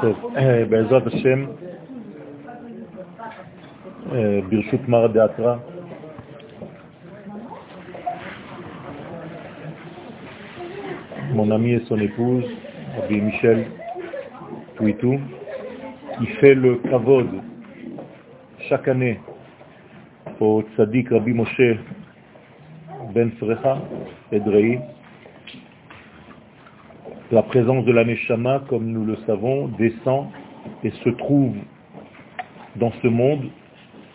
טוב, בעזרת השם, ברשות מר דעתרא, mon ami et son épouse, Rabbi Michel Touitou, qui fait le kavod chaque année au tzaddik Rabbi Moshe Ben Frecha Edrei. La présence de la Neshama, comme nous le savons, descend et se trouve dans ce monde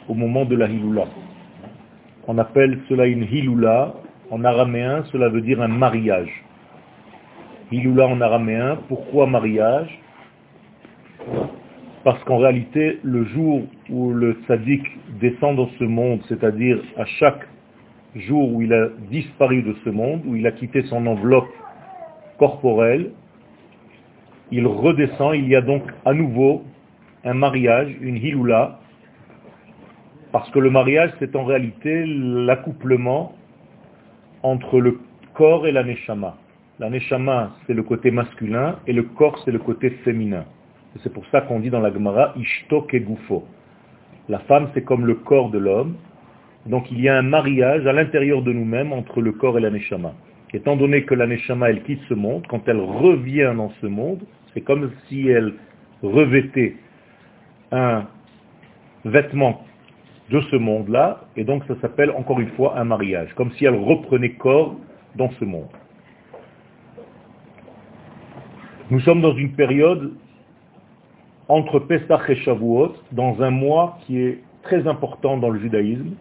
au moment de la Hilula. On appelle cela une Hilula. En araméen, cela veut dire un mariage. Hilula en araméen, pourquoi mariage? Parce qu'en réalité, le jour où le tzaddik descend dans ce monde, c'est-à-dire à chaque jour où il a disparu de ce monde, où il a quitté son enveloppe corporelle, il redescend, il y a donc à nouveau un mariage, une hilula, parce que le mariage, c'est en réalité l'accouplement entre le corps et la neshama. La neshama, c'est le côté masculin, et le corps, c'est le côté féminin. C'est pour ça qu'on dit dans la Gemara, ishto kegufo. La femme, c'est comme le corps de l'homme. Donc il y a un mariage à l'intérieur de nous-mêmes entre le corps et la neshama. Étant donné que la neshama, elle quitte ce monde, quand elle revient dans ce monde, c'est comme si elle revêtait un vêtement de ce monde-là, et donc ça s'appelle encore une fois un mariage, comme si elle reprenait corps dans ce monde. Nous sommes dans une période entre Pesach et Shavuot, dans un mois qui est très important dans le judaïsme,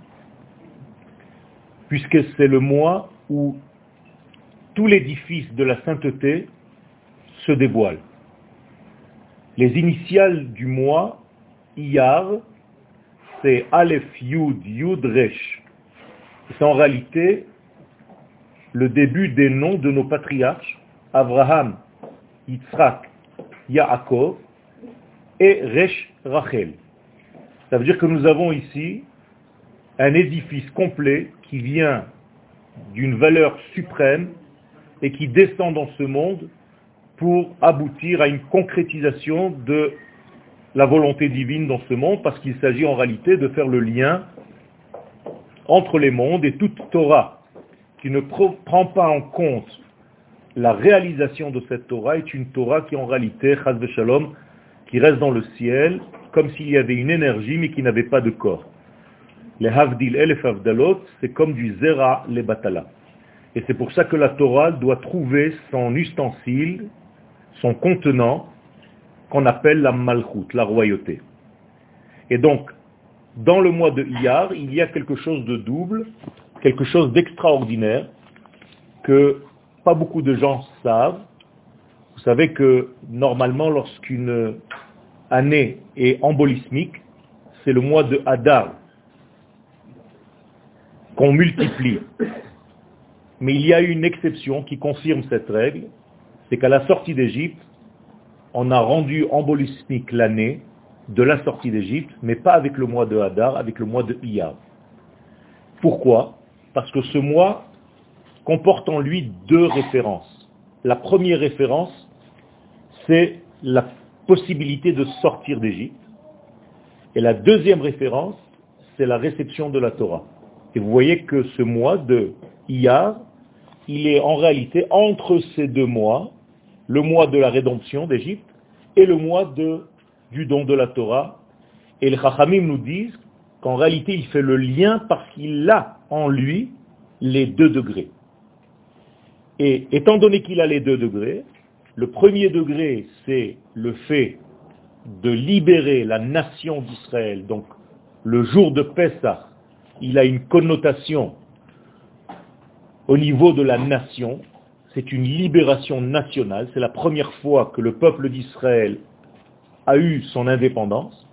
puisque c'est le mois où tout l'édifice de la sainteté se dévoile. Les initiales du mois, Iyar, c'est Aleph Yud Yud Resh. C'est en réalité le début des noms de nos patriarches, Abraham, Yitzhak, Yaakov et Resh Rachel. Ça veut dire que nous avons ici un édifice complet qui vient d'une valeur suprême et qui descend dans ce monde pour aboutir à une concrétisation de la volonté divine dans ce monde, parce qu'il s'agit en réalité de faire le lien entre les mondes et toute Torah qui ne prend pas en compte la réalisation de cette Torah est une Torah qui en réalité, chaz shalom, qui reste dans le ciel, comme s'il y avait une énergie mais qui n'avait pas de corps. Les havdil et les havdalot, c'est comme du zera les batala. Et c'est pour ça que la Torah doit trouver son ustensile, son contenant, qu'on appelle la malchut, la royauté. Et donc, dans le mois de Iyar, il y a quelque chose de double, quelque chose d'extraordinaire, que pas beaucoup de gens savent. Vous savez que normalement, lorsqu'une année est embolismique, c'est le mois de Hadar qu'on multiplie. Mais il y a une exception qui confirme cette règle, c'est qu'à la sortie d'Égypte, on a rendu embolismique l'année de la sortie d'Égypte, mais pas avec le mois de Hadar, avec le mois de Iyar. Pourquoi? Parce que ce mois comporte en lui deux références. La première référence, c'est la possibilité de sortir d'Égypte. Et la deuxième référence, c'est la réception de la Torah. Et vous voyez que ce mois de Iyar, il est en réalité entre ces deux mois, le mois de la rédemption d'Égypte et le mois du don de la Torah. Et les Chachamim nous disent qu'en réalité, il fait le lien parce qu'il a en lui les deux degrés. Et étant donné qu'il a les deux degrés, le premier degré, c'est le fait de libérer la nation d'Israël. Donc, le jour de Pessah, il a une connotation au niveau de la nation. C'est une libération nationale. C'est la première fois que le peuple d'Israël a eu son indépendance.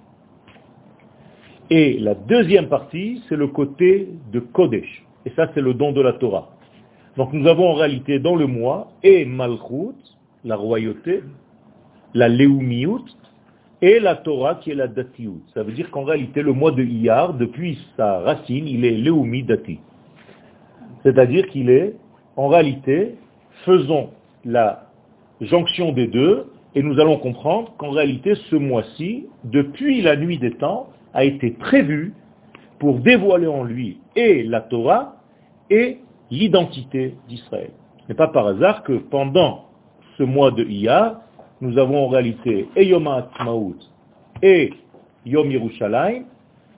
Et la deuxième partie, c'est le côté de Kodesh. Et ça, c'est le don de la Torah. Donc nous avons en réalité dans le mois et Malchut, la royauté, la Leumiyut, et la Torah qui est la Datiut. Ça veut dire qu'en réalité le mois de Iyar, depuis sa racine, il est Leumi Dati. C'est-à-dire qu'il est, en réalité, faisons la jonction des deux, et nous allons comprendre qu'en réalité, ce mois-ci, depuis la nuit des temps, a été prévu pour dévoiler en lui et la Torah et l'identité d'Israël. Ce n'est pas par hasard que pendant ce mois de Iyar, nous avons en réalité et Yom et Yom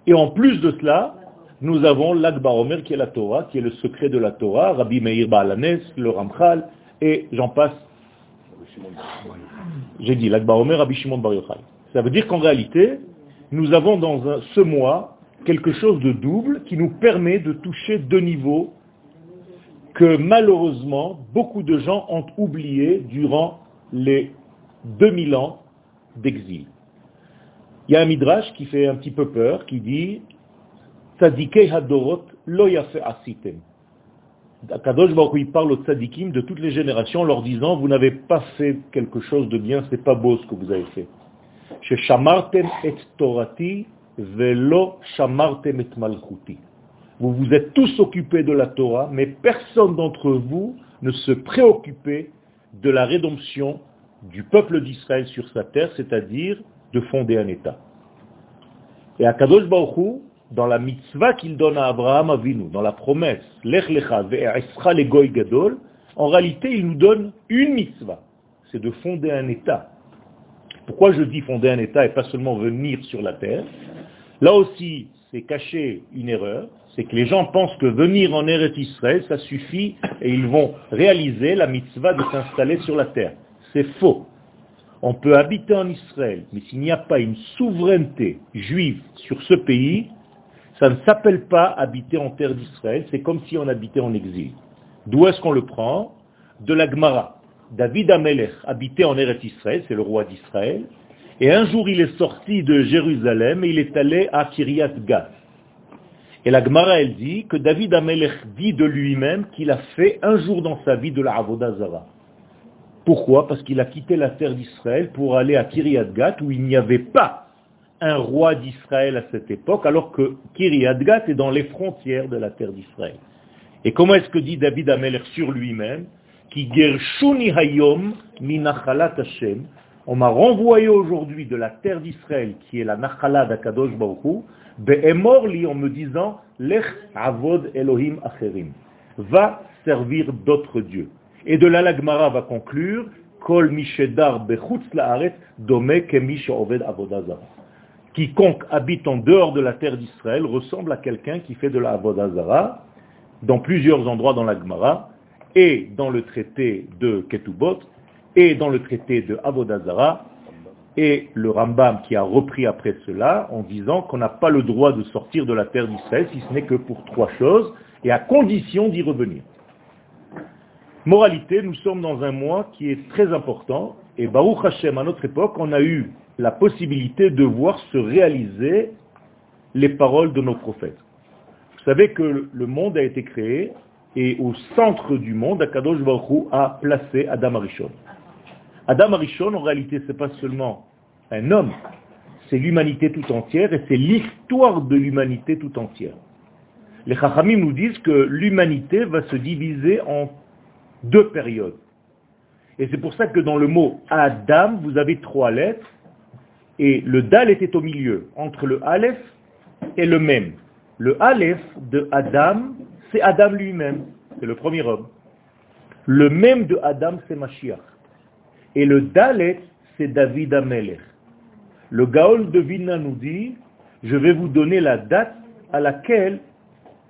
et en plus de cela, nous avons l'Akbar Omer qui est la Torah, qui est le secret de la Torah, Rabbi Meir Baalanes, le Ramchal, et j'en passe. J'ai dit l'Akbar Omer, Rabbi Shimon Bar. Ça veut dire qu'en réalité, nous avons dans ce mois quelque chose de double qui nous permet de toucher deux niveaux que malheureusement beaucoup de gens ont oublié durant les 2000 ans d'exil. Il y a un midrash qui fait un petit peu peur, qui dit Tzadikei Hadorot lo asitem. Kadosh Baruch il parle aux tzadikim de toutes les générations, leur disant Vous n'avez pas fait quelque chose de bien, c'est pas beau ce que vous avez fait. Shamartem et Torati Shamartem et. Vous vous êtes tous occupés de la Torah, mais personne d'entre vous ne se préoccupait de la rédemption du peuple d'Israël sur sa terre, c'est-à-dire de fonder un État. Et à Kadosh dans la mitzvah qu'il donne à Abraham Avinu, dans la promesse, Lech Lecha le Goy Gadol, en réalité, il nous donne une mitzvah, c'est de fonder un État. Pourquoi je dis fonder un État et pas seulement venir sur la terre? Là aussi, c'est cacher une erreur, c'est que les gens pensent que venir en Eretz Israël, ça suffit et ils vont réaliser la mitzvah de s'installer sur la terre. C'est faux. On peut habiter en Israël, mais s'il n'y a pas une souveraineté juive sur ce pays, ça ne s'appelle pas habiter en terre d'Israël, c'est comme si on habitait en exil. D'où est-ce qu'on le prend? De la Gemara. David Amelech habitait en Eretz Israël, c'est le roi d'Israël, et un jour il est sorti de Jérusalem et il est allé à Kiryat Gat. Et la Gemara, elle dit que David Amelech dit de lui-même qu'il a fait un jour dans sa vie de la Avodazara. Pourquoi? Parce qu'il a quitté la terre d'Israël pour aller à Kiryat Gat où il n'y avait pas un roi d'Israël à cette époque, alors que Kiryat Gat est dans les frontières de la terre d'Israël. Et comment est-ce que dit David Amelech sur lui-même Qui gershuni hayom minachalat Hashem. On m'a renvoyé aujourd'hui de la terre d'Israël, qui est la Nachala d'Akadosh Baruch be'emor li en me disant, lech avod Elohim acherim. Va servir d'autres dieux. Et de la Gemara va conclure, Kol mishedar bechutz la'aret dome oved avodazara. Quiconque habite en dehors de la terre d'Israël ressemble à quelqu'un qui fait de la avodazara dans plusieurs endroits dans la Gemara, et dans le traité de Ketubot, et dans le traité de Avodazara, et le Rambam qui a repris après cela en disant qu'on n'a pas le droit de sortir de la terre d'Israël si ce n'est que pour trois choses, et à condition d'y revenir. Moralité, nous sommes dans un mois qui est très important, et Baruch Hashem, à notre époque, on a eu la possibilité de voir se réaliser les paroles de nos prophètes. Vous savez que le monde a été créé, et au centre du monde, Akadosh Baruch a placé Adam Arishon. Adam Arishon, en réalité, ce n'est pas seulement un homme, c'est l'humanité tout entière, et c'est l'histoire de l'humanité tout entière. Les Chachamim nous disent que l'humanité va se diviser en deux périodes. Et c'est pour ça que dans le mot Adam, vous avez trois lettres, et le Dal était au milieu, entre le Aleph et le Mem. Le Aleph de Adam, c'est Adam lui-même, c'est le premier homme. Le Mem de Adam, c'est Mashiach. Et le Dalet, c'est David Amelech. Le Gaol de Vilna nous dit, je vais vous donner la date à laquelle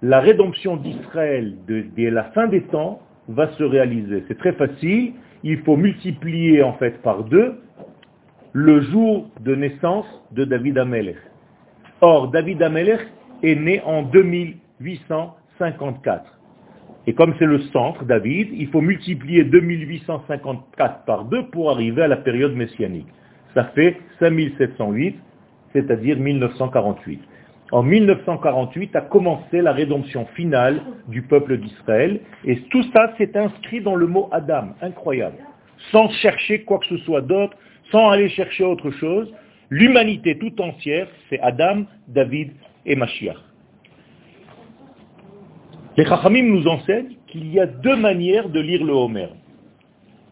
la rédemption d'Israël dès la fin des temps va se réaliser. C'est très facile. Il faut multiplier en fait par deux le jour de naissance de David Amelech. Or, David Amelech est né en 2854. Et comme c'est le centre, David, il faut multiplier 2854 par deux pour arriver à la période messianique. Ça fait 5708, c'est-à-dire 1948. En 1948 a commencé la rédemption finale du peuple d'Israël, et tout ça s'est inscrit dans le mot Adam, incroyable. Sans chercher quoi que ce soit d'autre, sans aller chercher autre chose, l'humanité tout entière, c'est Adam, David et Mashiach. Les Chachamim nous enseignent qu'il y a deux manières de lire le Homer.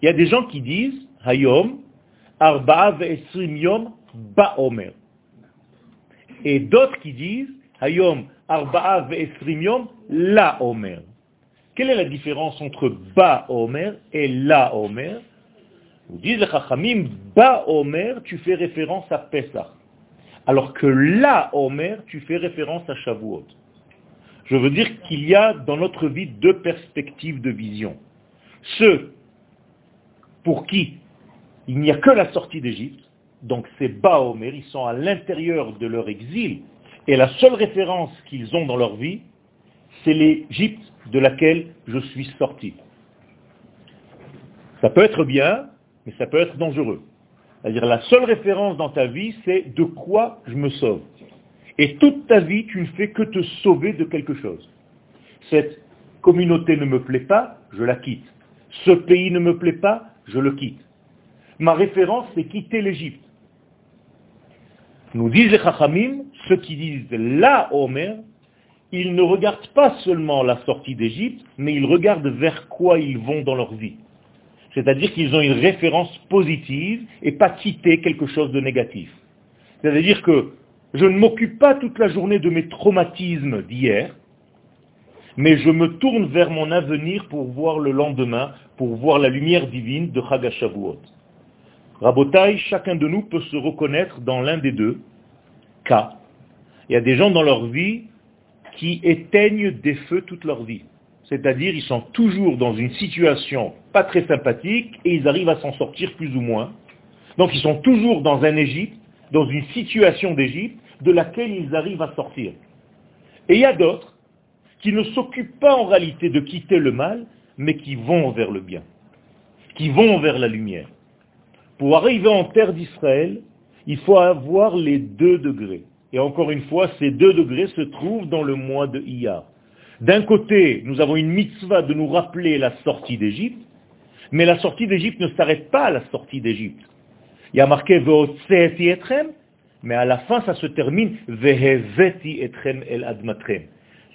Il y a des gens qui disent, hayom, arba'a ve'esrim yom, ba'omer. Et d'autres qui disent, hayom, arba'a ve'esrim yom, la omer. Quelle est la différence entre ba'omer et la omer Vous dites les chachamim, ba'omer, tu fais référence à Pesach. Alors que la omer, tu fais référence à Shavuot. Je veux dire qu'il y a dans notre vie deux perspectives de vision. Ceux pour qui il n'y a que la sortie d'Égypte, donc c'est Baomer, ils sont à l'intérieur de leur exil, et la seule référence qu'ils ont dans leur vie, c'est l'Égypte de laquelle je suis sorti. Ça peut être bien, mais ça peut être dangereux. C'est-à-dire la seule référence dans ta vie, c'est de quoi je me sauve. Et toute ta vie, tu ne fais que te sauver de quelque chose. Cette communauté ne me plaît pas, je la quitte. Ce pays ne me plaît pas, je le quitte. Ma référence, c'est quitter l'Égypte. Nous disent les Chachamim, ceux qui disent la Omer, ils ne regardent pas seulement la sortie d'Égypte, mais ils regardent vers quoi ils vont dans leur vie. C'est-à-dire qu'ils ont une référence positive et pas quitter quelque chose de négatif. C'est-à-dire que je ne m'occupe pas toute la journée de mes traumatismes d'hier, mais je me tourne vers mon avenir pour voir le lendemain, pour voir la lumière divine de Chagashavuot. Rabotai, chacun de nous peut se reconnaître dans l'un des deux cas. Il y a des gens dans leur vie qui éteignent des feux toute leur vie. C'est-à-dire, ils sont toujours dans une situation pas très sympathique et ils arrivent à s'en sortir plus ou moins. Donc, ils sont toujours dans un Égypte, dans une situation d'Égypte, de laquelle ils arrivent à sortir. Et il y a d'autres qui ne s'occupent pas en réalité de quitter le mal, mais qui vont vers le bien, qui vont vers la lumière. Pour arriver en terre d'Israël, il faut avoir les deux degrés. Et encore une fois, ces deux degrés se trouvent dans le mois de Iyar. D'un côté, nous avons une mitzvah de nous rappeler la sortie d'Égypte, mais la sortie d'Égypte ne s'arrête pas à la sortie d'Égypte. Il y a marqué etrem, mais à la fin, ça se termine Veheveti etrem el admatrem.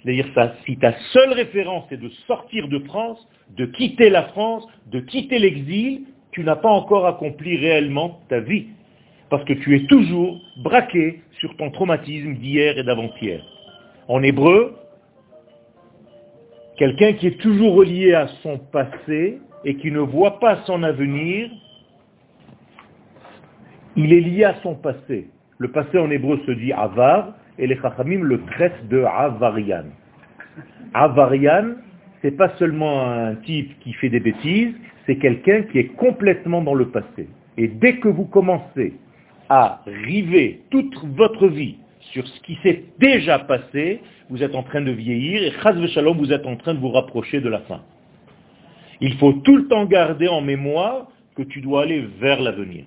C'est-à-dire si ta seule référence est de sortir de France, de quitter la France, de quitter l'exil, tu n'as pas encore accompli réellement ta vie. Parce que tu es toujours braqué sur ton traumatisme d'hier et d'avant-hier. En hébreu, quelqu'un qui est toujours relié à son passé et qui ne voit pas son avenir, il est lié à son passé. Le passé en hébreu se dit avar, et les chachamim le traitent de avarian. Avarian, c'est pas seulement un type qui fait des bêtises, c'est quelqu'un qui est complètement dans le passé. Et dès que vous commencez à river toute votre vie sur ce qui s'est déjà passé, vous êtes en train de vieillir et shalom, vous êtes en train de vous rapprocher de la fin. Il faut tout le temps garder en mémoire que tu dois aller vers l'avenir.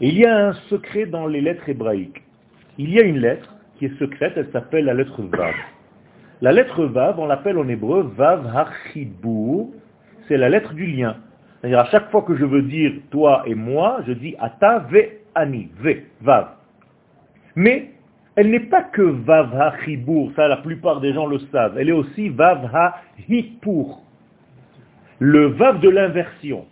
Et il y a un secret dans les lettres hébraïques. Il y a une lettre qui est secrète, elle s'appelle la lettre Vav. La lettre Vav, on l'appelle en hébreu Vav Hachibur, c'est la lettre du lien. C'est-à-dire à chaque fois que je veux dire toi et moi, je dis Ata ve ani, ve, Vav. Mais elle n'est pas que Vav Hachibur, ça la plupart des gens le savent, elle est aussi Vav Hahipur, le Vav de l'inversion.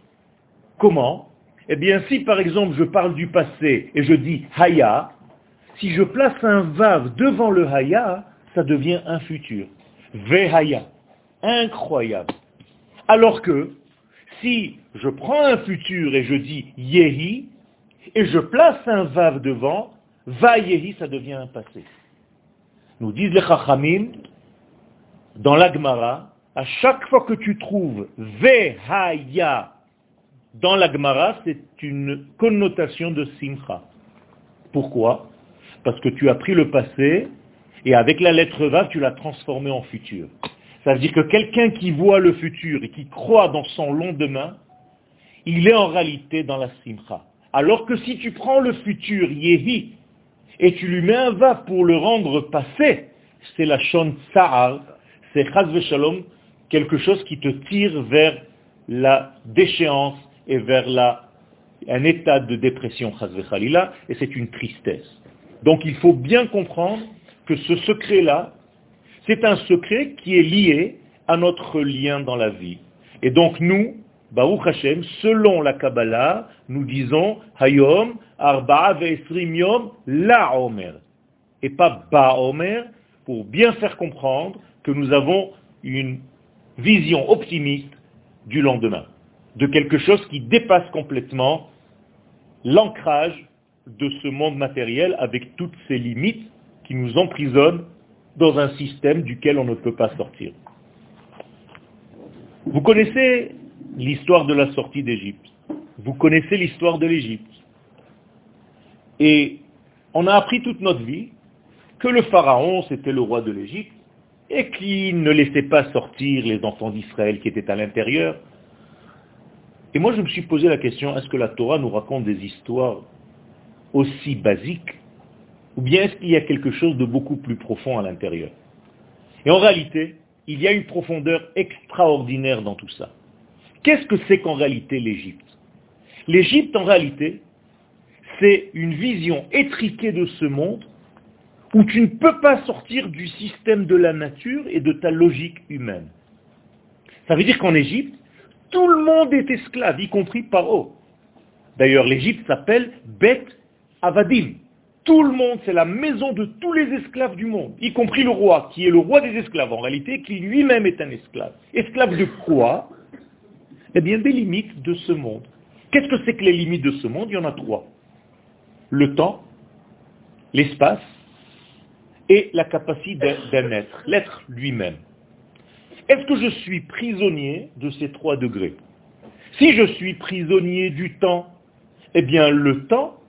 Comment? Eh bien, si par exemple je parle du passé et je dis haya, si je place un vav devant le haya, ça devient un futur. Vehaya. Incroyable. Alors que, si je prends un futur et je dis yehi, et je place un vav devant, va yehi, ça devient un passé. Nous disent les chachamim, dans l'agmara, à chaque fois que tu trouves vehaya dans la Gemara, c'est une connotation de simcha. Pourquoi? Parce que tu as pris le passé et avec la lettre va, tu l'as transformé en futur. Ça veut dire que quelqu'un qui voit le futur et qui croit dans son lendemain, il est en réalité dans la simcha. Alors que si tu prends le futur, yehi, et tu lui mets un va pour le rendre passé, c'est la shon sa'ar, c'est chaz shalom, quelque chose qui te tire vers la déchéance, et vers la, un état de dépression, et c'est une tristesse. Donc il faut bien comprendre que ce secret-là, c'est un secret qui est lié à notre lien dans la vie. Et donc nous, Baruch Hashem, selon la Kabbalah, nous disons Hayom, Arba'a Ve'esrim Yom, La Omer. Et pas Ba Omer, pour bien faire comprendre que nous avons une vision optimiste du lendemain, de quelque chose qui dépasse complètement l'ancrage de ce monde matériel avec toutes ses limites qui nous emprisonnent dans un système duquel on ne peut pas sortir. Vous connaissez l'histoire de la sortie d'Égypte. Vous connaissez l'histoire de l'Égypte. Et on a appris toute notre vie que le pharaon, c'était le roi de l'Égypte, et qu'il ne laissait pas sortir les enfants d'Israël qui étaient à l'intérieur. Et moi, je me suis posé la question, est-ce que la Torah nous raconte des histoires aussi basiques, ou bien est-ce qu'il y a quelque chose de beaucoup plus profond à l'intérieur? Et en réalité, il y a une profondeur extraordinaire dans tout ça. Qu'est-ce que c'est qu'en réalité l'Égypte? L'Égypte, en réalité, c'est une vision étriquée de ce monde où tu ne peux pas sortir du système de la nature et de ta logique humaine. Ça veut dire qu'en Égypte, tout le monde est esclave, y compris Paro. D'ailleurs, l'Égypte s'appelle Bet Avadim. Tout le monde, c'est la maison de tous les esclaves du monde, y compris le roi, qui est le roi des esclaves en réalité, qui lui-même est un esclave. Esclave de quoi? Eh bien, des limites de ce monde. Qu'est-ce que c'est que les limites de ce monde? Il y en a trois. Le temps, l'espace et la capacité d'un être, l'être lui-même. Est-ce que je suis prisonnier de ces trois degrés? Si je suis prisonnier du temps, eh bien le temps,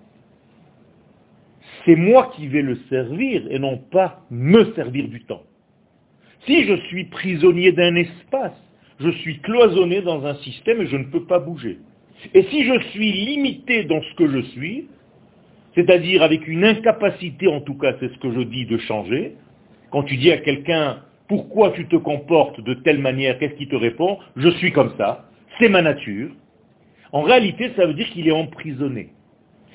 c'est moi qui vais le servir et non pas me servir du temps. Si je suis prisonnier d'un espace, je suis cloisonné dans un système et je ne peux pas bouger. Et si je suis limité dans ce que je suis, c'est-à-dire avec une incapacité, en tout cas c'est ce que je dis, de changer, quand tu dis à quelqu'un pourquoi tu te comportes de telle manière, qu'est-ce qui te répond Je suis comme ça, c'est ma nature. En réalité, ça veut dire qu'il est emprisonné.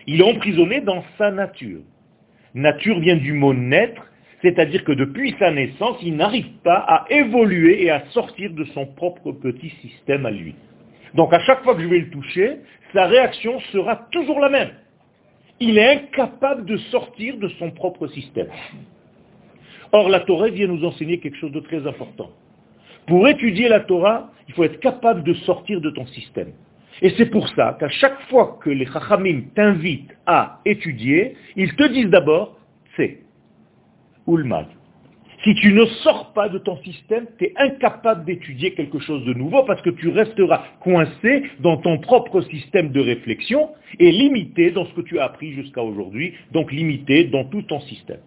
Il est emprisonné dans sa nature. Nature vient du mot naître, c'est-à-dire que depuis sa naissance, il n'arrive pas à évoluer et à sortir de son propre petit système à lui. Donc à chaque fois que je vais le toucher, sa réaction sera toujours la même. Il est incapable de sortir de son propre système. Or, la Torah vient nous enseigner quelque chose de très important. Pour étudier la Torah, il faut être capable de sortir de ton système. Et c'est pour ça qu'à chaque fois que les Chachamim t'invitent à étudier, ils te disent d'abord, c'est ou le mal. Si tu ne sors pas de ton système, tu es incapable d'étudier quelque chose de nouveau parce que tu resteras coincé dans ton propre système de réflexion et limité dans ce que tu as appris jusqu'à aujourd'hui, donc limité dans tout ton système.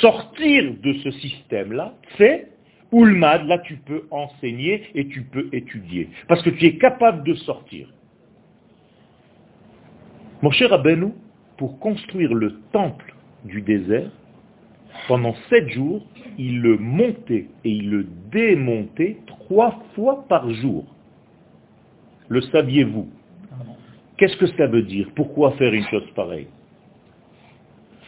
Sortir de ce système-là, c'est Oulmad, là tu peux enseigner et tu peux étudier. Parce que tu es capable de sortir. Mon cher Rabbeinu, pour construire le temple du désert, pendant sept jours, il le montait et il le démontait trois fois par jour. Le saviez-vous? Qu'est-ce que ça veut dire? Pourquoi faire une chose pareille?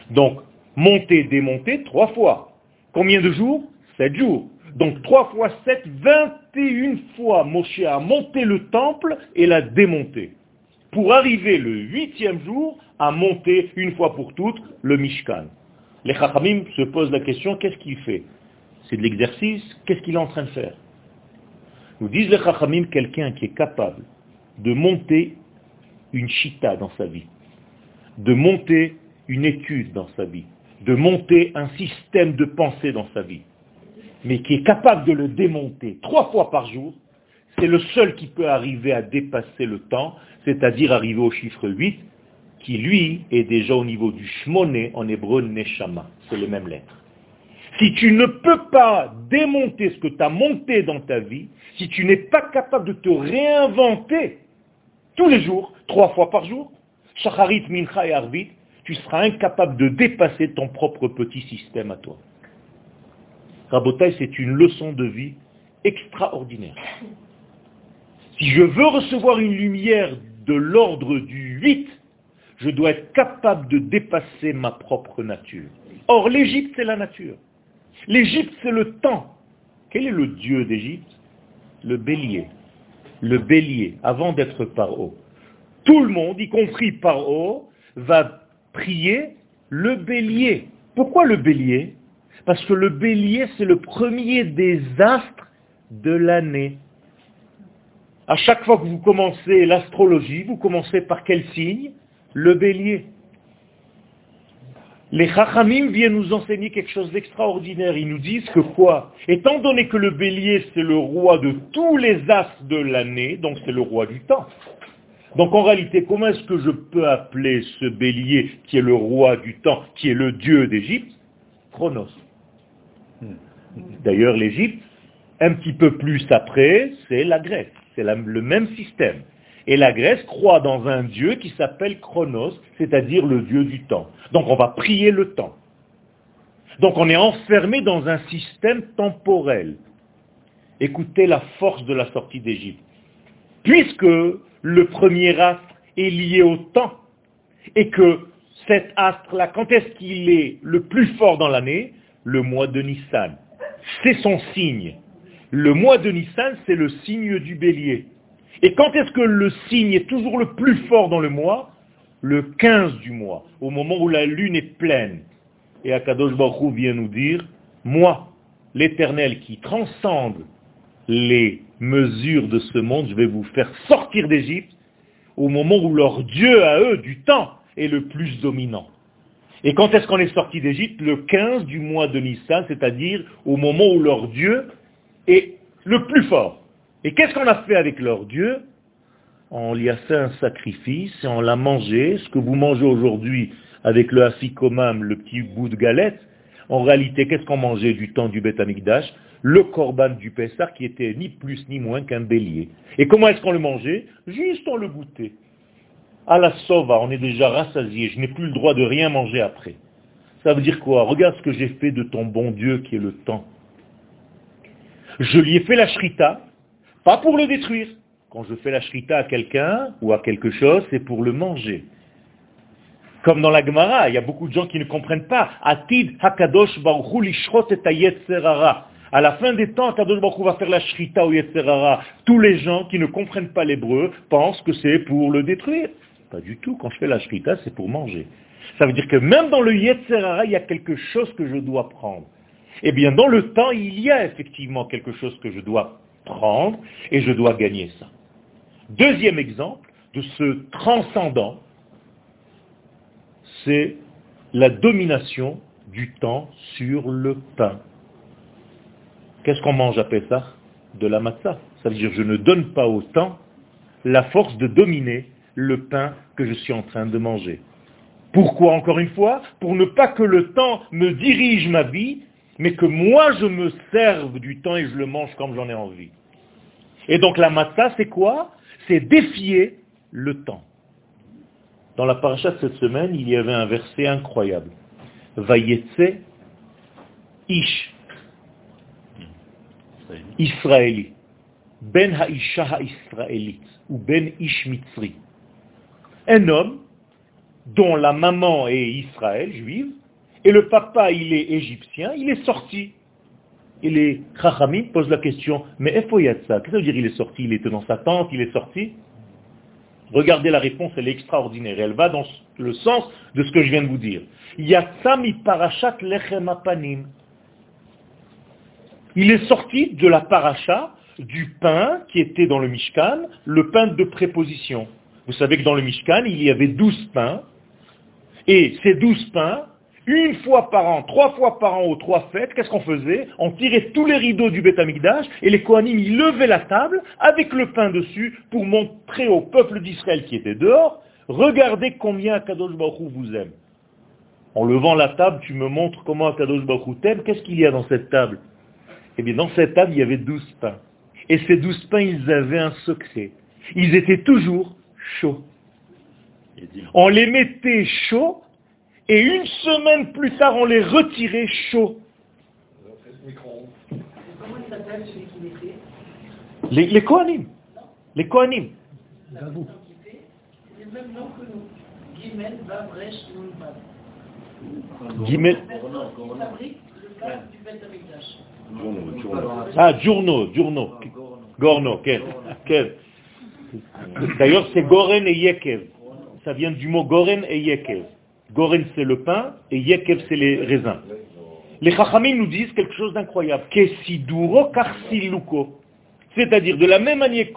Donc, monter, démonter, trois fois. Combien de jours? Sept jours. Donc trois fois sept, vingt et une fois Moshe a monté le temple et l'a démonté. Pour arriver le huitième jour à monter une fois pour toutes le Mishkan. Les Chachamim se posent la question, qu'est-ce qu'il fait? C'est de l'exercice, qu'est-ce qu'il est en train de faire? Nous disent les Chachamim, quelqu'un qui est capable de monter une chita dans sa vie, de monter une étude dans sa vie, de monter un système de pensée dans sa vie, mais qui est capable de le démonter trois fois par jour, c'est le seul qui peut arriver à dépasser le temps, c'est-à-dire arriver au chiffre 8, qui lui est déjà au niveau du shmoné en hébreu neshama. C'est les mêmes lettres. Si tu ne peux pas démonter ce que tu as monté dans ta vie, si tu n'es pas capable de te réinventer tous les jours, trois fois par jour, shacharit, mincha et arvit, tu seras incapable de dépasser ton propre petit système à toi. Rabotai, c'est une leçon de vie extraordinaire. Si je veux recevoir une lumière de l'ordre du 8, je dois être capable de dépasser ma propre nature. Or, l'Égypte, c'est la nature. L'Égypte, c'est le temps. Quel est le dieu d'Égypte? Le bélier. le bélier, avant d'être Paro. Tout le monde, y compris Paro, va prier le bélier. Pourquoi le bélier? Parce que le bélier, c'est le premier des astres de l'année. À chaque fois que vous commencez l'astrologie, vous commencez par quel signe? Le bélier. Les Chachamim viennent nous enseigner quelque chose d'extraordinaire. Ils nous disent que quoi? Étant donné que le bélier, c'est le roi de tous les astres de l'année, donc c'est le roi du temps. Donc en réalité, comment est-ce que je peux appeler ce bélier qui est le roi du temps, qui est le dieu d'Égypte? Chronos. D'ailleurs, l'Égypte, un petit peu plus après, c'est la Grèce. C'est le même système. Et la Grèce croit dans un dieu qui s'appelle Chronos, c'est-à-dire le dieu du temps. Donc on va prier le temps. Donc on est enfermé dans un système temporel. Écoutez la force de la sortie d'Égypte. Puisque le premier astre est lié au temps, et que cet astre-là, quand est-ce qu'il est le plus fort dans l'année? Le mois de Nissan. C'est son signe. Le mois de Nissan, c'est le signe du bélier. Et quand est-ce que le signe est toujours le plus fort dans le mois? Le 15 du mois, au moment où la lune est pleine. Et Akadosh Baruch vient nous dire, moi, l'éternel qui transcende les mesures de ce monde, je vais vous faire sortir d'Égypte au moment où leur Dieu à eux, du temps, est le plus dominant. Et quand est-ce qu'on est sorti d'Égypte? Le 15 du mois de Nissan, c'est-à-dire au moment où leur Dieu est le plus fort. Et qu'est-ce qu'on a fait avec leur Dieu? On lui a fait un sacrifice et on l'a mangé, ce que vous mangez aujourd'hui avec le afikomam, le petit bout de galette. En réalité, qu'est-ce qu'on mangeait du temps du Beth Amikdash? Le korban du Pessah qui était ni plus ni moins qu'un bélier. Et comment est-ce qu'on le mangeait? Juste on le goûtait. À la sova, on est déjà rassasié, je n'ai plus le droit de rien manger après. Ça veut dire quoi? Regarde ce que j'ai fait de ton bon Dieu qui est le temps. Je lui ai fait la shrita, pas pour le détruire. Quand je fais la shrita à quelqu'un ou à quelque chose, c'est pour le manger. Comme dans la Gemara, il y a beaucoup de gens qui ne comprennent pas. Atid hakadosh et À la fin des temps, Kadosh Baruch va faire la shrita au Yetzerara. Tous les gens qui ne comprennent pas l'hébreu pensent que c'est pour le détruire. Pas du tout. Quand je fais la shrita, c'est pour manger. Ça veut dire que même dans le Yetzerara, il y a quelque chose que je dois prendre. Eh bien, dans le temps, il y a effectivement quelque chose que je dois prendre et je dois gagner ça. Deuxième exemple de ce transcendant, c'est la domination du temps sur le pain. Qu'est-ce qu'on mange à ça? De la matzah. Ça veut dire je ne donne pas au temps la force de dominer le pain que je suis en train de manger. Pourquoi encore une fois? Pour ne pas que le temps me dirige ma vie, mais que moi je me serve du temps et je le mange comme j'en ai envie. Et donc la matzah, c'est quoi? C'est défier le temps. Dans la paracha de cette semaine, il y avait un verset incroyable. Vayetse ish Israéli. Ben ha'isha ou ben ish mitzri. Un homme dont la maman est Israël, juive, et le papa, il est égyptien, il est sorti. Et les Chachamim posent la question, mais ça? Qu'est-ce que ça veut dire il est sorti Il était dans sa tente, il est sorti? Regardez la réponse, elle est extraordinaire. Elle va dans le sens de ce que je viens de vous dire. Il est sorti de la paracha du pain qui était dans le Mishkan, le pain de préposition. Vous savez que dans le Mishkan, il y avait douze pains, et ces douze pains, une fois par an, trois fois par an aux trois fêtes, qu'est-ce qu'on faisait? On tirait tous les rideaux du Beth et les Kohanim, ils levaient la table avec le pain dessus pour montrer au peuple d'Israël qui était dehors, regardez combien Akadosh Baruch vous aime. En levant la table, tu me montres comment Akadosh Baruch t'aime. Qu'est-ce qu'il y a dans cette table? Eh bien, dans cette table, il y avait douze pains. Et ces douze pains, ils avaient un secret. Ils étaient toujours chauds. On les mettait chauds et une semaine plus tard, on les retirait chauds. Les, les Kohanim. Les Kohanim. Gimel. Ah, Journo, Journo. Gorno, quel. D'ailleurs, c'est Goren et Yekev. Ça vient du mot Goren et Yekev. Goren, c'est le pain, et Yekev, c'est les raisins. Les Chachamim nous disent quelque chose d'incroyable. Kesiduro karsiluko. C'est-à-dire, de la même manière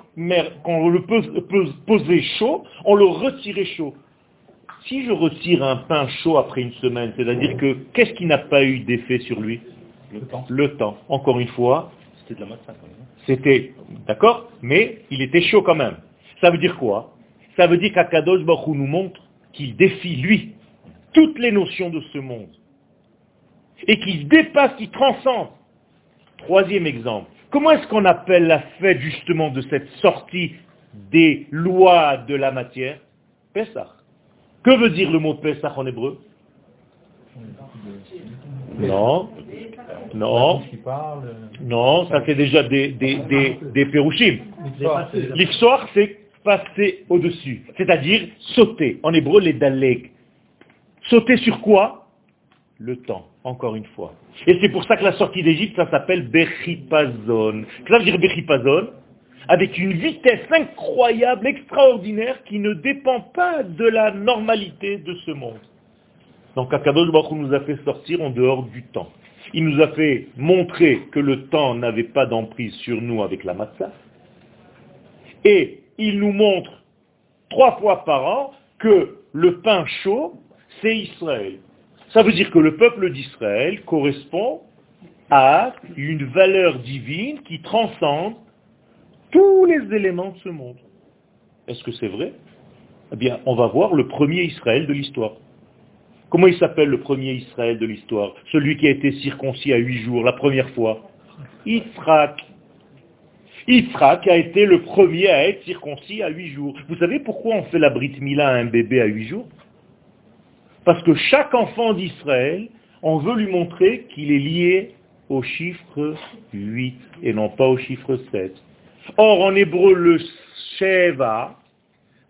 qu'on le posait chaud, on le retirait chaud. Si je retire un pain chaud après une semaine, c'est-à-dire que qu'est-ce qui n'a pas eu d'effet sur lui? Le temps. Le temps. Encore une fois, C'était de la matzah quand même. c'était, d'accord, mais il était chaud quand même. Ça veut dire quoi? Ça veut dire qu'Akadosh Baruch nous montre qu'il défie, lui, toutes les notions de ce monde. Et qu'il dépasse, qu'il transcende. Troisième exemple. Comment est-ce qu'on appelle la fête justement de cette sortie des lois de la matière? Pessah. Que veut dire le mot Pessah en hébreu? Non. Non. Qui. Non, ça c'est déjà des, des, des, des pérouchim. L'ifsoar, c'est passer au-dessus, c'est-à-dire sauter. En hébreu, les daleg. Sauter sur quoi? Le temps, encore une fois. Et c'est pour ça que la sortie d'Égypte, ça s'appelle Bechipazon. Ça veut dire Bechipazon, avec une vitesse incroyable, extraordinaire, qui ne dépend pas de la normalité de ce monde. Donc Akadosh Baruch nous a fait sortir en dehors du temps. Il nous a fait montrer que le temps n'avait pas d'emprise sur nous avec la matzah. Et il nous montre trois fois par an que le pain chaud, c'est Israël. Ça veut dire que le peuple d'Israël correspond à une valeur divine qui transcende tous les éléments de ce monde. Est-ce que c'est vrai? Eh bien, on va voir le premier Israël de l'histoire. Comment il s'appelle le premier Israël de l'histoire? Celui qui a été circoncis à huit jours, la première fois. Yitzhak. Yitzhak a été le premier à être circoncis à huit jours. Vous savez pourquoi on fait la Brit Mila à un bébé à huit jours? Parce que chaque enfant d'Israël, on veut lui montrer qu'il est lié au chiffre 8 et non pas au chiffre 7. Or, en hébreu, le Sheva,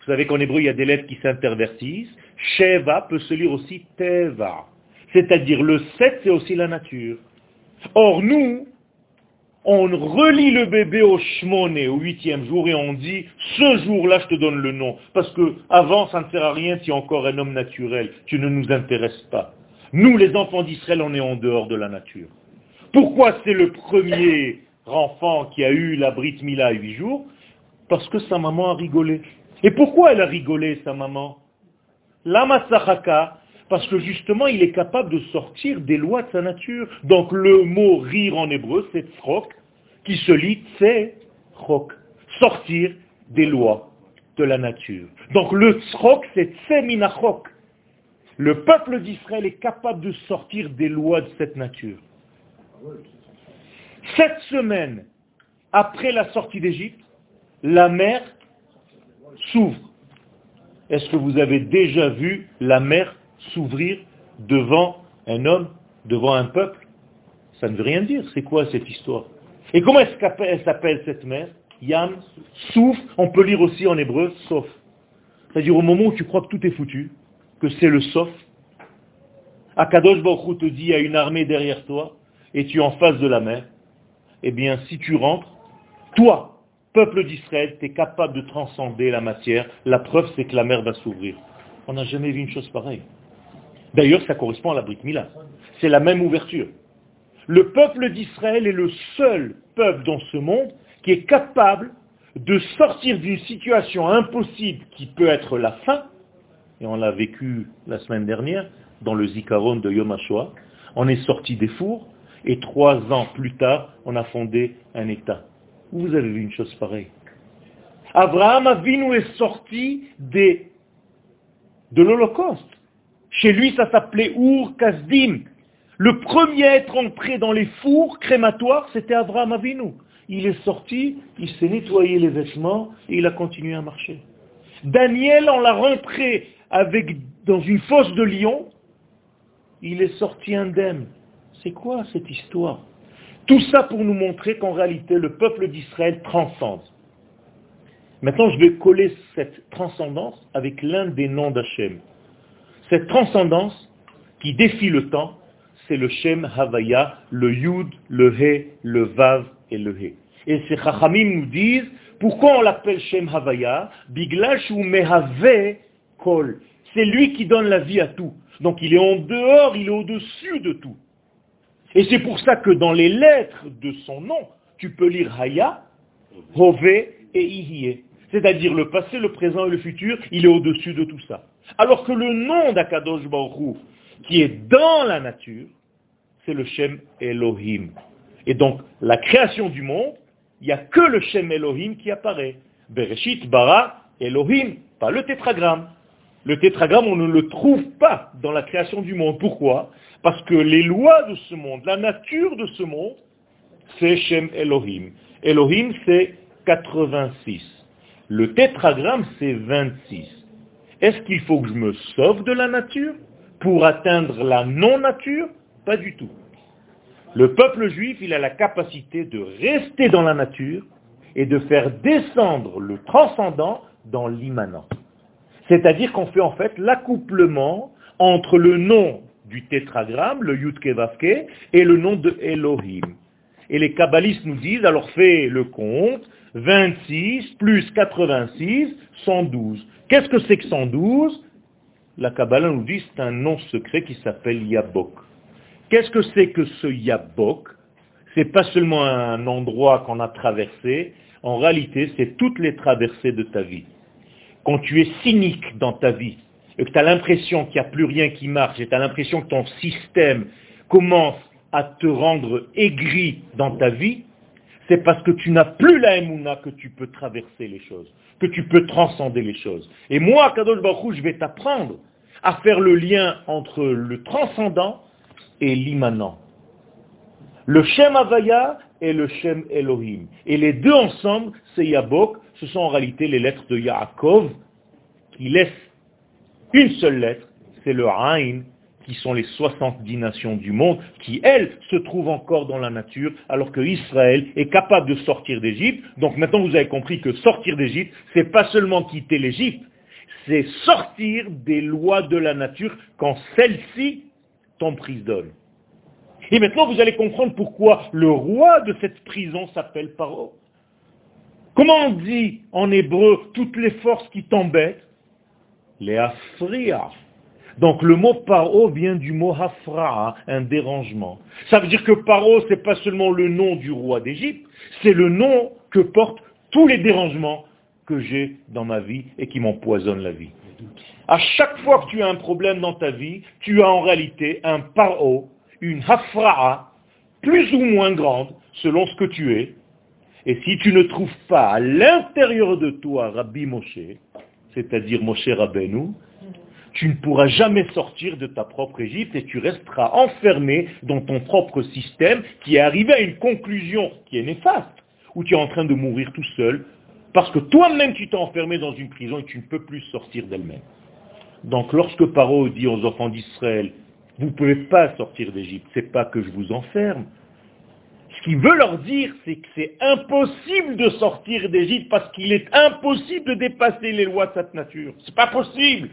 vous savez qu'en hébreu, il y a des lettres qui s'intervertissent. Sheva peut se lire aussi Teva. C'est-à-dire le 7, c'est aussi la nature. Or, nous, on relie le bébé au shmoné, au huitième jour, et on dit, ce jour-là, je te donne le nom. Parce que avant, ça ne sert à rien, tu es encore un homme naturel. Tu ne nous intéresses pas. Nous, les enfants d'Israël, on est en dehors de la nature. Pourquoi c'est le premier enfant qui a eu la Brit Mila à huit jours? Parce que sa maman a rigolé. Et pourquoi elle a rigolé, sa maman? La Matsachaka, parce que justement, il est capable de sortir des lois de sa nature. Donc le mot rire en hébreu, c'est tzrok, qui se lit tzrok, sortir des lois de la nature. Donc le tzrok, c'est tseminachok. Le peuple d'Israël est capable de sortir des lois de cette nature. Sept semaines après la sortie d'Égypte, la mer s'ouvre. Est-ce que vous avez déjà vu la mer s'ouvrir devant un homme, devant un peuple Ça ne veut rien dire. C'est quoi cette histoire? Et comment est-ce qu'elle s'appelle cette mer Yam, souffle, on peut lire aussi en hébreu, sauf. C'est-à-dire au moment où tu crois que tout est foutu, que c'est le sauf, Akadosh Baruch te dit, il y a une armée derrière toi, et tu es en face de la mer, eh bien, si tu rentres, toi, peuple d'Israël, tu es capable de transcender la matière. La preuve, c'est que la mer va s'ouvrir. On n'a jamais vu une chose pareille. D'ailleurs, ça correspond à la Brit Mila. C'est la même ouverture. Le peuple d'Israël est le seul peuple dans ce monde qui est capable de sortir d'une situation impossible qui peut être la faim, et on l'a vécu la semaine dernière dans le Zikaron de Yom HaShoah, on est sorti des fours, et trois ans plus tard, on a fondé un État. Vous avez vu une chose pareille. Abraham Avinu est sorti de l'Holocauste. Chez lui, ça s'appelait Ur Kasdim. Le premier à être entré dans les fours crématoires, c'était Abraham Avinu. Il est sorti, il s'est nettoyé les vêtements et il a continué à marcher. Daniel, on l'a rentré dans une fosse de lion, il est sorti indemne. C'est quoi cette histoire? Tout ça pour nous montrer qu'en réalité, le peuple d'Israël transcende. Maintenant, je vais coller cette transcendance avec l'un des noms d'Hachem. Cette transcendance qui défie le temps, c'est le Shem Havaya, le Yud, le He, le Vav et le He. Et ces Chachamim nous disent, Pourquoi on l'appelle Shem Havaya? Biglash ou Mehave Kol. C'est lui qui donne la vie à tout. Donc il est en dehors, il est au-dessus de tout. Et c'est pour ça que dans les lettres de son nom, tu peux lire Haya, Hove et Ihie. C'est-à-dire le passé, le présent et le futur, il est au-dessus de tout ça. Alors que le nom d'Akadosh Baruch qui est dans la nature, c'est le Shem Elohim. Et donc, la création du monde, il n'y a que le Shem Elohim qui apparaît. Bereshit, Bara, Elohim, pas le tétragramme. Le tétragramme, on ne le trouve pas dans la création du monde. Pourquoi? Parce que les lois de ce monde, la nature de ce monde, c'est Shem Elohim. Elohim, c'est 86. Le tétragramme, c'est 26. Est-ce qu'il faut que je me sauve de la nature pour atteindre la non-nature? Pas du tout. Le peuple juif, il a la capacité de rester dans la nature et de faire descendre le transcendant dans l'immanent. C'est-à-dire qu'on fait en fait l'accouplement entre le nom du tétragramme, le Yudke Vavke, et le nom de Elohim. Et les kabbalistes nous disent, alors fais le compte, 26 plus 86, 112. Qu'est-ce que c'est que 112 La Kabbalah nous dit c'est un nom secret qui s'appelle Yabok. Qu'est-ce que c'est que ce Yabok? C'est pas seulement un endroit qu'on a traversé, en réalité, c'est toutes les traversées de ta vie. Quand tu es cynique dans ta vie, et que tu as l'impression qu'il n'y a plus rien qui marche, et tu as l'impression que ton système commence à te rendre aigri dans ta vie, c'est parce que tu n'as plus la émouna que tu peux traverser les choses, que tu peux transcender les choses. Et moi, Kadosh Baruch je vais t'apprendre à faire le lien entre le transcendant et l'immanent. Le Shem Avaya et le Shem Elohim. Et les deux ensemble, c'est Yabok, ce sont en réalité les lettres de Yaakov, qui laissent une seule lettre, c'est le Ain, qui sont les 70 nations du monde, qui, elles, se trouvent encore dans la nature, alors que Israël est capable de sortir d'Égypte. Donc maintenant, vous avez compris que sortir d'Égypte, c'est pas seulement quitter l'Égypte, c'est sortir des lois de la nature quand celle-ci t'emprisonne. Et maintenant, vous allez comprendre pourquoi le roi de cette prison s'appelle Paro. Comment on dit en hébreu toutes les forces qui t'embêtent? Les Afria. Donc le mot paro vient du mot hafra, un dérangement. Ça veut dire que paro, c'est pas seulement le nom du roi d'Égypte, c'est le nom que portent tous les dérangements que j'ai dans ma vie et qui m'empoisonnent la vie. À chaque fois que tu as un problème dans ta vie, tu as en réalité un paro, une hafra'a, plus ou moins grande, selon ce que tu es. Et si tu ne trouves pas à l'intérieur de toi Rabbi Moshe, c'est-à-dire Moshe Rabbeinu, tu ne pourras jamais sortir de ta propre Égypte et tu resteras enfermé dans ton propre système qui est arrivé à une conclusion qui est néfaste, où tu es en train de mourir tout seul, parce que toi-même tu t'es enfermé dans une prison et tu ne peux plus sortir d'elle-même. Donc lorsque Paro dit aux enfants d'Israël, vous ne pouvez pas sortir d'Égypte, c'est pas que je vous enferme. Ce qu'il veut leur dire, c'est que c'est impossible de sortir d'Égypte parce qu'il est impossible de dépasser les lois de cette nature. C'est pas possible.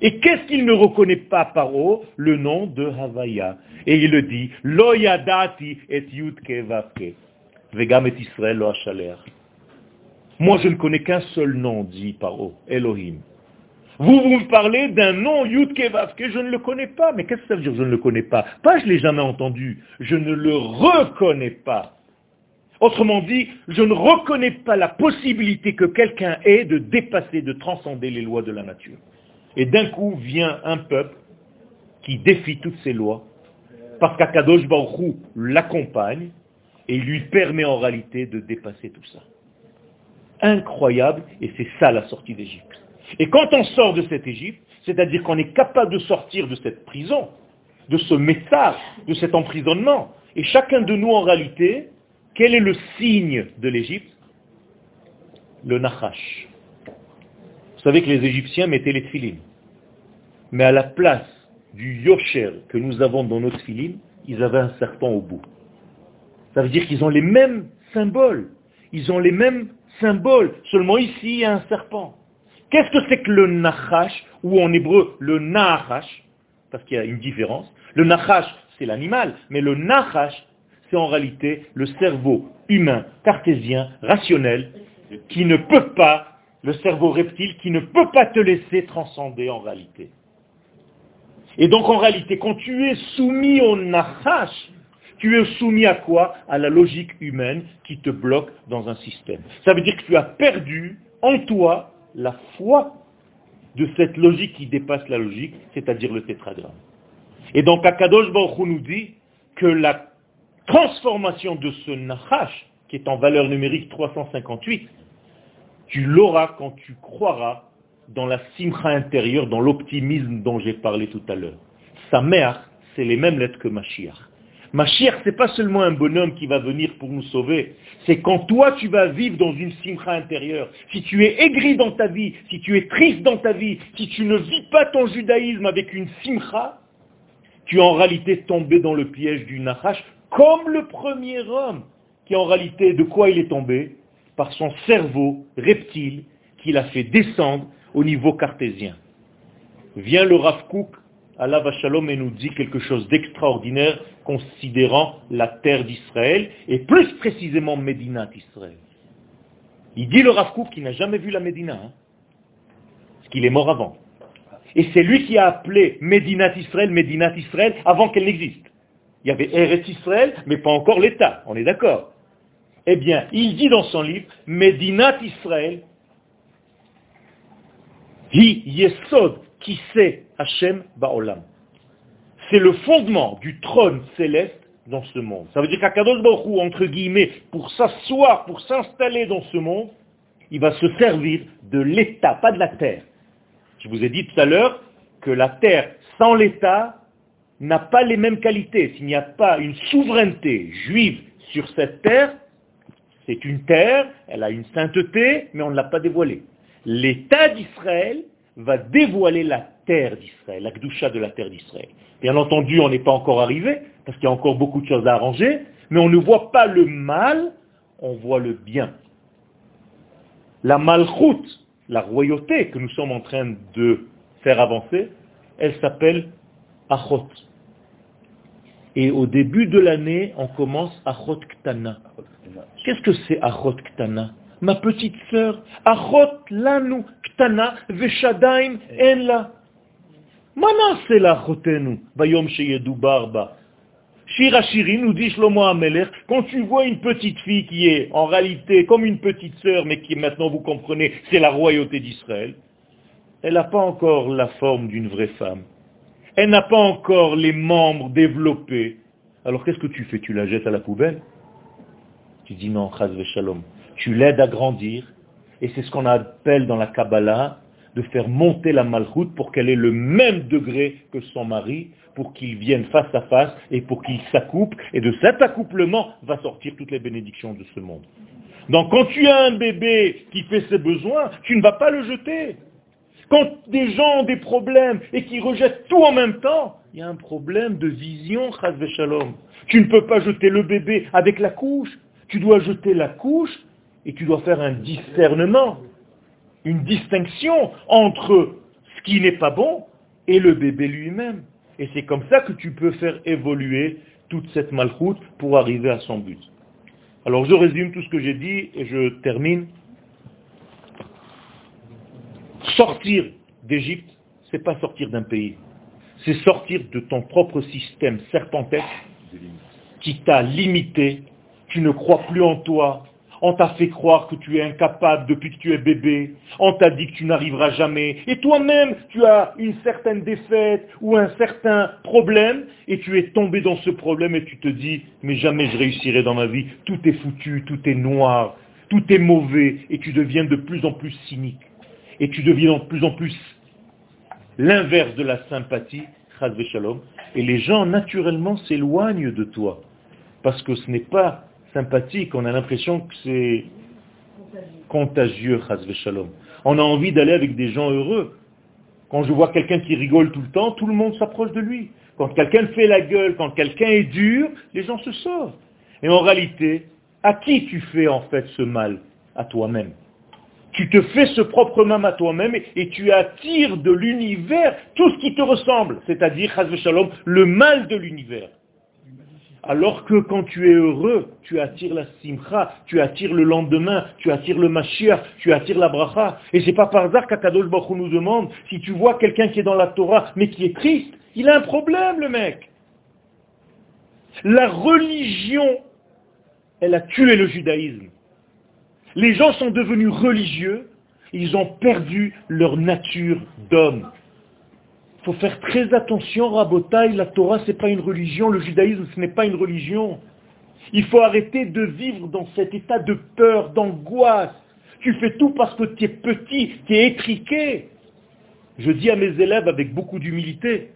Et qu'est-ce qu'il ne reconnaît pas par haut Le nom de Havaya. Et il le dit, Lo yadati et yudke vavke. Vegam et Israël lo Moi, je ne connais qu'un seul nom, dit Paro, Elohim. Vous, vous me parlez d'un nom Yudke Vavke, je ne le connais pas. Mais qu'est-ce que ça veut dire je ne le connais pas? Pas je ne l'ai jamais entendu, je ne le reconnais pas. Autrement dit, je ne reconnais pas la possibilité que quelqu'un ait de dépasser, de transcender les lois de la nature. Et d'un coup vient un peuple qui défie toutes ces lois, parce qu'Akadosh Baruch l'accompagne et lui permet en réalité de dépasser tout ça. Incroyable, et c'est ça la sortie d'Égypte. Et quand on sort de cette Égypte, c'est-à-dire qu'on est capable de sortir de cette prison, de ce message, de cet emprisonnement, et chacun de nous en réalité, quel est le signe de l'Égypte? Le Nachash. Savez que les Égyptiens mettaient les tfilines. Mais à la place du yosher que nous avons dans notre filim, ils avaient un serpent au bout. Ça veut dire qu'ils ont les mêmes symboles. Ils ont les mêmes symboles. Seulement ici, il y a un serpent. Qu'est-ce que c'est que le nachash, ou en hébreu le nachash, parce qu'il y a une différence. Le nachash, c'est l'animal, mais le nachash, c'est en réalité le cerveau humain, cartésien, rationnel, qui ne peut pas, le cerveau reptile, qui ne peut pas te laisser transcender en réalité. Et donc en réalité, quand tu es soumis au nachash, tu es soumis à quoi? À la logique humaine qui te bloque dans un système. Ça veut dire que tu as perdu en toi la foi de cette logique qui dépasse la logique, c'est-à-dire le tétragramme. Et donc Akadosh Baruch nous dit que la transformation de ce Nachash, qui est en valeur numérique 358, tu l'auras quand tu croiras dans la simcha intérieure, dans l'optimisme dont j'ai parlé tout à l'heure. Sa mère, c'est les mêmes lettres que Mashiach. Mashiach, c'est pas seulement un bonhomme qui va venir pour nous sauver, c'est quand toi tu vas vivre dans une simcha intérieure. Si tu es aigri dans ta vie, si tu es triste dans ta vie, si tu ne vis pas ton judaïsme avec une simcha, tu es en réalité tombé dans le piège du Nachash, comme le premier homme, qui en réalité, de quoi il est tombé? Par son cerveau reptile qu'il a fait descendre au niveau cartésien. Vient le Rav Kook, Allah Shalom, et nous dit quelque chose d'extraordinaire considérant la terre d'Israël, et plus précisément Médina d'Israël. Il dit le Rav Kook n'a jamais vu la Médina, hein, parce qu'il est mort avant. Et c'est lui qui a appelé Médinat Israël, Médinat Israël, avant qu'elle n'existe. Il y avait Eretz Israël, mais pas encore l'État, on est d'accord Eh bien, il dit dans son livre, Médinat Israël, Hi Yesod Hashem Ba'olam. C'est le fondement du trône céleste dans ce monde. Ça veut dire qu'Akadosh Baruch entre guillemets, pour s'asseoir, pour s'installer dans ce monde, il va se servir de l'État, pas de la terre. Je vous ai dit tout à l'heure que la terre sans l'État n'a pas les mêmes qualités. S'il n'y a pas une souveraineté juive sur cette terre, c'est une terre, elle a une sainteté, mais on ne l'a pas dévoilée. L'État d'Israël va dévoiler la terre d'Israël, la gdoucha de la terre d'Israël. Bien entendu, on n'est pas encore arrivé, parce qu'il y a encore beaucoup de choses à arranger, mais on ne voit pas le mal, on voit le bien. La malchoute, la royauté que nous sommes en train de faire avancer, elle s'appelle Achot. Et au début de l'année, on commence Achot Ktana. Qu'est-ce que c'est Achot Ktana? Ma petite sœur, Achot lanu Ktana veshadaim en la. Mana c'est la Achotenu, bayom sheyedu barba. Shirashiri nous dit Shlomo Amelech, quand tu vois une petite fille qui est en réalité comme une petite sœur, mais qui maintenant vous comprenez, c'est la royauté d'Israël, elle n'a pas encore la forme d'une vraie femme. Elle n'a pas encore les membres développés. Alors qu'est-ce que tu fais? Tu la jettes à la poubelle? Tu dis non, chaz shalom. Tu l'aides à grandir, et c'est ce qu'on appelle dans la Kabbalah de faire monter la malchoute pour qu'elle ait le même degré que son mari, pour qu'ils viennent face à face et pour qu'ils s'accouplent. Et de cet accouplement va sortir toutes les bénédictions de ce monde. Donc quand tu as un bébé qui fait ses besoins, tu ne vas pas le jeter. Quand des gens ont des problèmes et qui rejettent tout en même temps, il y a un problème de vision, shalom. Tu ne peux pas jeter le bébé avec la couche. Tu dois jeter la couche et tu dois faire un discernement, une distinction entre ce qui n'est pas bon et le bébé lui-même. Et c'est comme ça que tu peux faire évoluer toute cette malchoute pour arriver à son but. Alors je résume tout ce que j'ai dit et je termine. Sortir d'Égypte, c'est pas sortir d'un pays. C'est sortir de ton propre système serpentesque qui t'a limité. Tu ne crois plus en toi, on t'a fait croire que tu es incapable depuis que tu es bébé. On t'a dit que tu n'arriveras jamais. Et toi-même, tu as une certaine défaite ou un certain problème et tu es tombé dans ce problème et tu te dis, mais jamais je réussirai dans ma vie. Tout est foutu, tout est noir, tout est mauvais et tu deviens de plus en plus cynique. Et tu deviens de plus en plus l'inverse de la sympathie. Et les gens, naturellement, s'éloignent de toi. Parce que ce n'est pas sympathique, on a l'impression que c'est contagieux, shalom. On a envie d'aller avec des gens heureux. Quand je vois quelqu'un qui rigole tout le temps, tout le monde s'approche de lui. Quand quelqu'un fait la gueule, quand quelqu'un est dur, les gens se sauvent. Et en réalité, à qui tu fais en fait ce mal À toi-même. Tu te fais ce propre mal à toi-même et tu attires de l'univers tout ce qui te ressemble, c'est-à-dire, shalom, le mal de l'univers. Alors que quand tu es heureux, tu attires la simcha, tu attires le lendemain, tu attires le mashiach, tu attires la bracha. Et c'est pas par hasard qu'Akadosh Baruch nous demande, si tu vois quelqu'un qui est dans la Torah, mais qui est triste, il a un problème, le mec. La religion, elle a tué le judaïsme. Les gens sont devenus religieux, ils ont perdu leur nature d'homme. Faut faire très attention, Rabotaï, la Torah, ce n'est pas une religion, le judaïsme, ce n'est pas une religion. Il faut arrêter de vivre dans cet état de peur, d'angoisse. Tu fais tout parce que tu es petit, tu es étriqué. Je dis à mes élèves avec beaucoup d'humilité,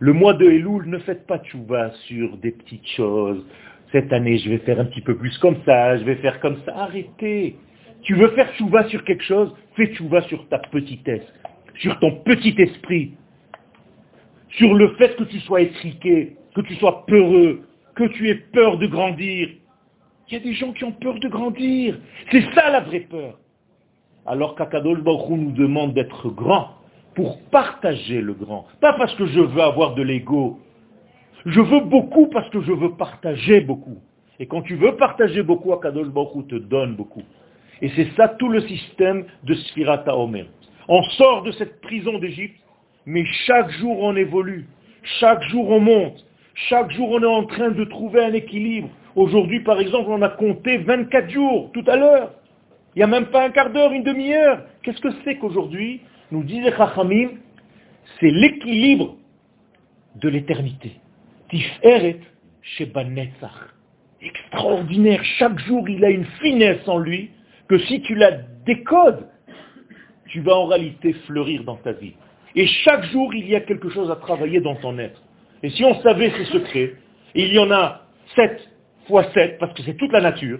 le mois de Elul, ne faites pas tchouva sur des petites choses. Cette année, je vais faire un petit peu plus comme ça, je vais faire comme ça. Arrêtez. Tu veux faire tchouva sur quelque chose, fais tchouva sur ta petitesse sur ton petit esprit, sur le fait que tu sois étriqué, que tu sois peureux, que tu aies peur de grandir. Il y a des gens qui ont peur de grandir. C'est ça la vraie peur. Alors qu'Akadol Baruch nous demande d'être grand pour partager le grand. Pas parce que je veux avoir de l'ego. Je veux beaucoup parce que je veux partager beaucoup. Et quand tu veux partager beaucoup, Akadosh Baruch te donne beaucoup. Et c'est ça tout le système de Sfirata Omer. On sort de cette prison d'Égypte, mais chaque jour on évolue, chaque jour on monte, chaque jour on est en train de trouver un équilibre. Aujourd'hui, par exemple, on a compté 24 jours tout à l'heure. Il n'y a même pas un quart d'heure, une demi-heure. Qu'est-ce que c'est qu'aujourd'hui Nous disait Chachamim, c'est l'équilibre de l'éternité. Tiferet Shebanetzach. Extraordinaire. Chaque jour, il a une finesse en lui que si tu la décodes, tu vas en réalité fleurir dans ta vie. Et chaque jour, il y a quelque chose à travailler dans ton être. Et si on savait ces secrets, il y en a 7 fois 7, parce que c'est toute la nature.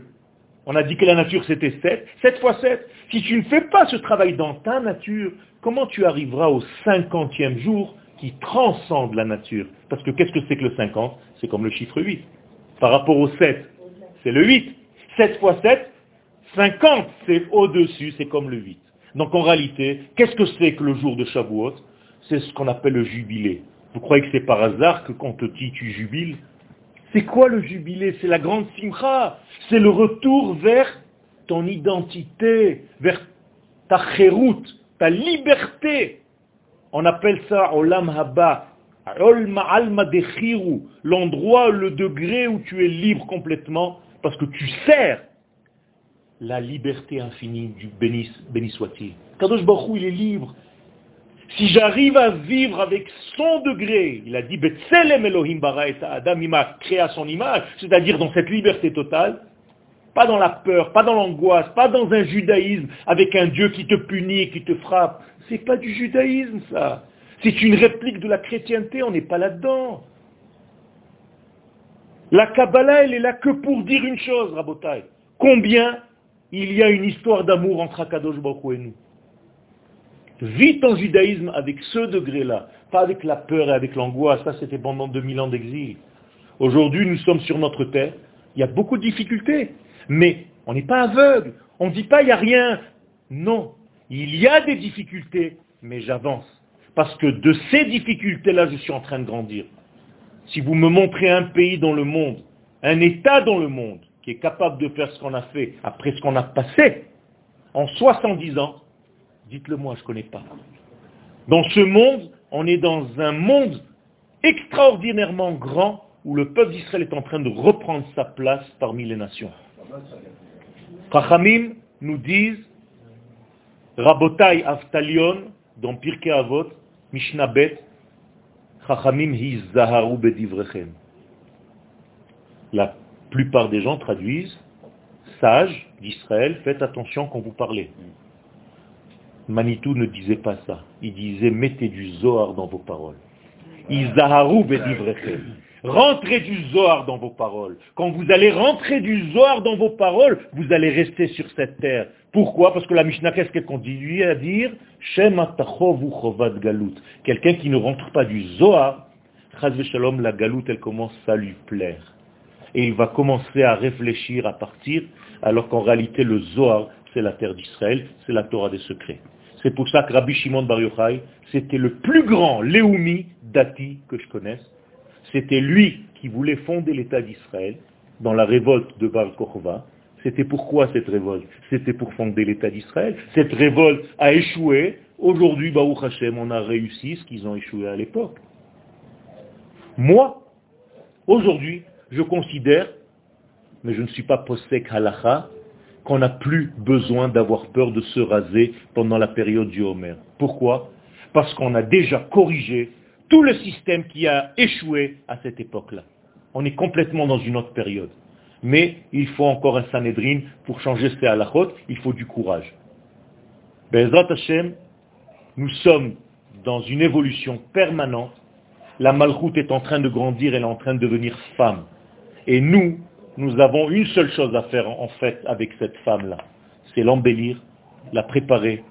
On a dit que la nature c'était 7. 7 fois 7. Si tu ne fais pas ce travail dans ta nature, comment tu arriveras au cinquantième jour qui transcende la nature? Parce que qu'est-ce que c'est que le 50 C'est comme le chiffre 8. Par rapport au 7, c'est le 8. 7 fois 7, 50, c'est au-dessus, c'est comme le 8. Donc en réalité, qu'est-ce que c'est que le jour de Shavuot? C'est ce qu'on appelle le jubilé. Vous croyez que c'est par hasard que quand te dit tu jubiles C'est quoi le jubilé? C'est la grande simcha. C'est le retour vers ton identité, vers ta chéroute, ta liberté. On appelle ça olam haba, l'endroit, le degré où tu es libre complètement, parce que tu sers la liberté infinie du béni, béni soit-il. Kadosh Baruch il est libre. Si j'arrive à vivre avec son degré, il a dit Betselem Elohim bara et Adam, il m'a créé à son image, c'est-à-dire dans cette liberté totale, pas dans la peur, pas dans l'angoisse, pas dans un judaïsme avec un Dieu qui te punit qui te frappe. C'est pas du judaïsme ça. C'est une réplique de la chrétienté, on n'est pas là-dedans. La Kabbalah, elle est là que pour dire une chose, Rabotai. Combien il y a une histoire d'amour entre Akadosh Baruch et nous. Vite en judaïsme avec ce degré-là, pas avec la peur et avec l'angoisse, ça c'était pendant 2000 ans d'exil. Aujourd'hui, nous sommes sur notre terre, il y a beaucoup de difficultés, mais on n'est pas aveugle, on ne dit pas il n'y a rien. Non, il y a des difficultés, mais j'avance. Parce que de ces difficultés-là, je suis en train de grandir. Si vous me montrez un pays dans le monde, un État dans le monde, qui est capable de faire ce qu'on a fait après ce qu'on a passé en 70 ans, dites-le moi, je ne connais pas. Dans ce monde, on est dans un monde extraordinairement grand où le peuple d'Israël est en train de reprendre sa place parmi les nations. Chachamim nous disent, Rabotai Aftalion, dans Pirkei Avot, Mishnah Bet, Chachamim hi zaharu plupart des gens traduisent sage d'Israël, faites attention quand vous parlez. Manitou ne disait pas ça. Il disait mettez du Zohar dans vos paroles. Izaharu bedivrechem. Rentrez du Zohar dans vos paroles. Quand vous allez rentrer du Zohar dans vos paroles, vous allez rester sur cette terre. Pourquoi? Parce que la Mishnah, qu'est-ce qu'elle continue à dire? Quelqu'un qui ne rentre pas du Zohar, la galoute, elle commence à lui plaire et il va commencer à réfléchir à partir, alors qu'en réalité le Zohar, c'est la terre d'Israël, c'est la Torah des secrets. C'est pour ça que Rabbi Shimon Bar Yochai, c'était le plus grand Léoumi Dati que je connaisse. C'était lui qui voulait fonder l'État d'Israël dans la révolte de Bar Kokhova. C'était pourquoi cette révolte? C'était pour fonder l'État d'Israël. Cette révolte a échoué. Aujourd'hui, Baruch Hashem, on a réussi ce qu'ils ont échoué à l'époque. Moi, aujourd'hui, je considère, mais je ne suis pas posek halacha, qu'on n'a plus besoin d'avoir peur de se raser pendant la période du Homer. Pourquoi? Parce qu'on a déjà corrigé tout le système qui a échoué à cette époque-là. On est complètement dans une autre période. Mais il faut encore un Sanhedrin pour changer ces halachot, il faut du courage. Bezrat Hashem, nous sommes dans une évolution permanente. La malchoute est en train de grandir, elle est en train de devenir femme. Et nous, nous avons une seule chose à faire en fait avec cette femme-là. C'est l'embellir, la préparer,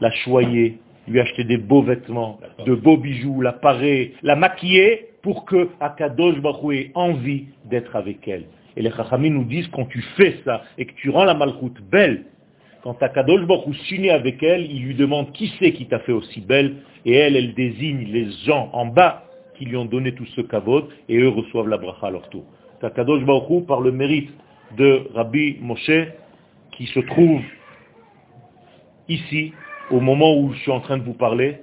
la choyer, lui acheter des beaux vêtements, de beaux bijoux, la parer, la maquiller pour que Akadosh Baruch ait envie d'être avec elle. Et les Chachamim nous disent quand tu fais ça et que tu rends la malchoute belle, quand Akadosh Baruch s'unit avec elle, il lui demande qui c'est qui t'a fait aussi belle et elle, elle désigne les gens en bas qui lui ont donné tout ce kavod et eux reçoivent la bracha à leur tour. Akadosh Baruch par le mérite de Rabbi Moshe qui se trouve ici au moment où je suis en train de vous parler,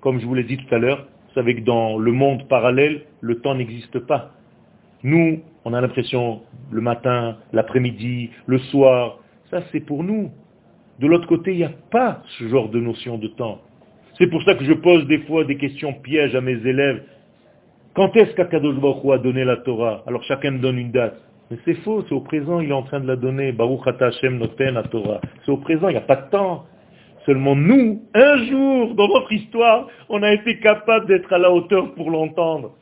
comme je vous l'ai dit tout à l'heure, vous savez que dans le monde parallèle, le temps n'existe pas. Nous, on a l'impression, le matin, l'après-midi, le soir, ça c'est pour nous. De l'autre côté, il n'y a pas ce genre de notion de temps. C'est pour ça que je pose des fois des questions pièges à mes élèves. Quand est-ce qu'Akadosh Baruch a donné la Torah Alors chacun donne une date. Mais c'est faux, c'est au présent, il est en train de la donner. Baruch Hashem Noten la Torah. C'est au présent, il n'y a pas de temps. Seulement nous, un jour dans notre histoire, on a été capable d'être à la hauteur pour l'entendre.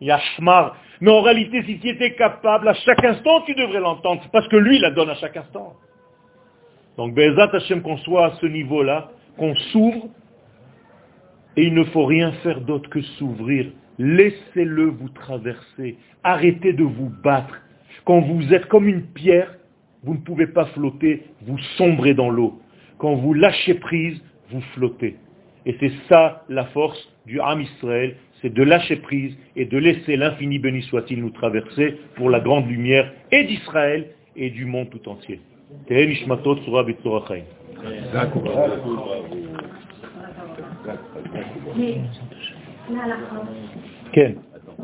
Yashmar. Mais en réalité, si tu étais capable, à chaque instant, tu devrais l'entendre. Parce que lui, il la donne à chaque instant. Donc, Bezat Hashem, qu'on soit à ce niveau-là, qu'on s'ouvre, et il ne faut rien faire d'autre que s'ouvrir. Laissez-le vous traverser. Arrêtez de vous battre. Quand vous êtes comme une pierre, vous ne pouvez pas flotter, vous sombrez dans l'eau. Quand vous lâchez prise, vous flottez. Et c'est ça la force du Ham Israël, c'est de lâcher prise et de laisser l'infini béni soit-il nous traverser pour la grande lumière et d'Israël et du monde tout entier. כן. לא.